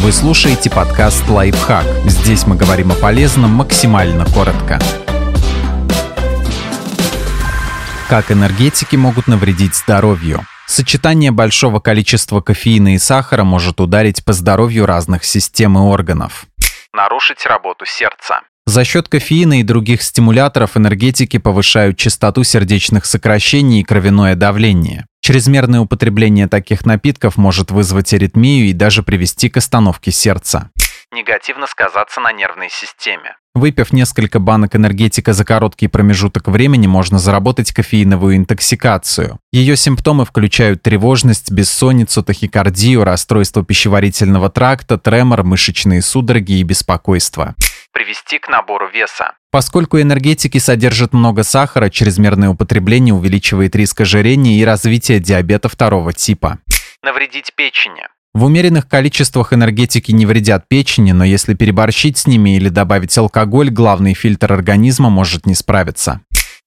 Вы слушаете подкаст «Лайфхак». Здесь мы говорим о полезном максимально коротко. Как энергетики могут навредить здоровью? Сочетание большого количества кофеина и сахара может ударить по здоровью разных систем и органов. Нарушить работу сердца. За счет кофеина и других стимуляторов энергетики повышают частоту сердечных сокращений и кровяное давление. Чрезмерное употребление таких напитков может вызвать аритмию и даже привести к остановке сердца. Негативно сказаться на нервной системе. Выпив несколько банок энергетика за короткий промежуток времени, можно заработать кофеиновую интоксикацию. Ее симптомы включают тревожность, бессонницу, тахикардию, расстройство пищеварительного тракта, тремор, мышечные судороги и беспокойство. Привести к набору веса. Поскольку энергетики содержат много сахара, чрезмерное употребление увеличивает риск ожирения и развития диабета второго типа. Навредить печени. В умеренных количествах энергетики не вредят печени, но если переборщить с ними или добавить алкоголь, главный фильтр организма может не справиться.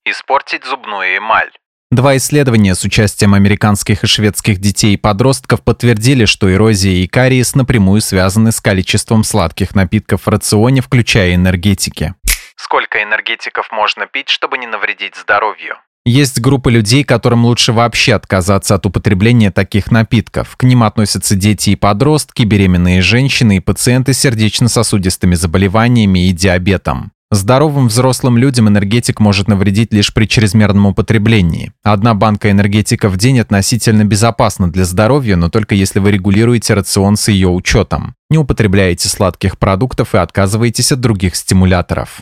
Испортить зубную эмаль. Два исследования с участием американских и шведских детей и подростков подтвердили, что эрозия и кариес напрямую связаны с количеством сладких напитков в рационе, включая энергетики. Сколько энергетиков можно пить, чтобы не навредить здоровью? Есть группа людей, которым лучше вообще отказаться от употребления таких напитков. К ним относятся дети и подростки, беременные женщины и пациенты с сердечно-сосудистыми заболеваниями и диабетом. Здоровым взрослым людям энергетик может навредить лишь при чрезмерном употреблении. Одна банка энергетика в день относительно безопасна для здоровья, но только если вы регулируете рацион с ее учетом. Не употребляете сладких продуктов и отказываетесь от других стимуляторов.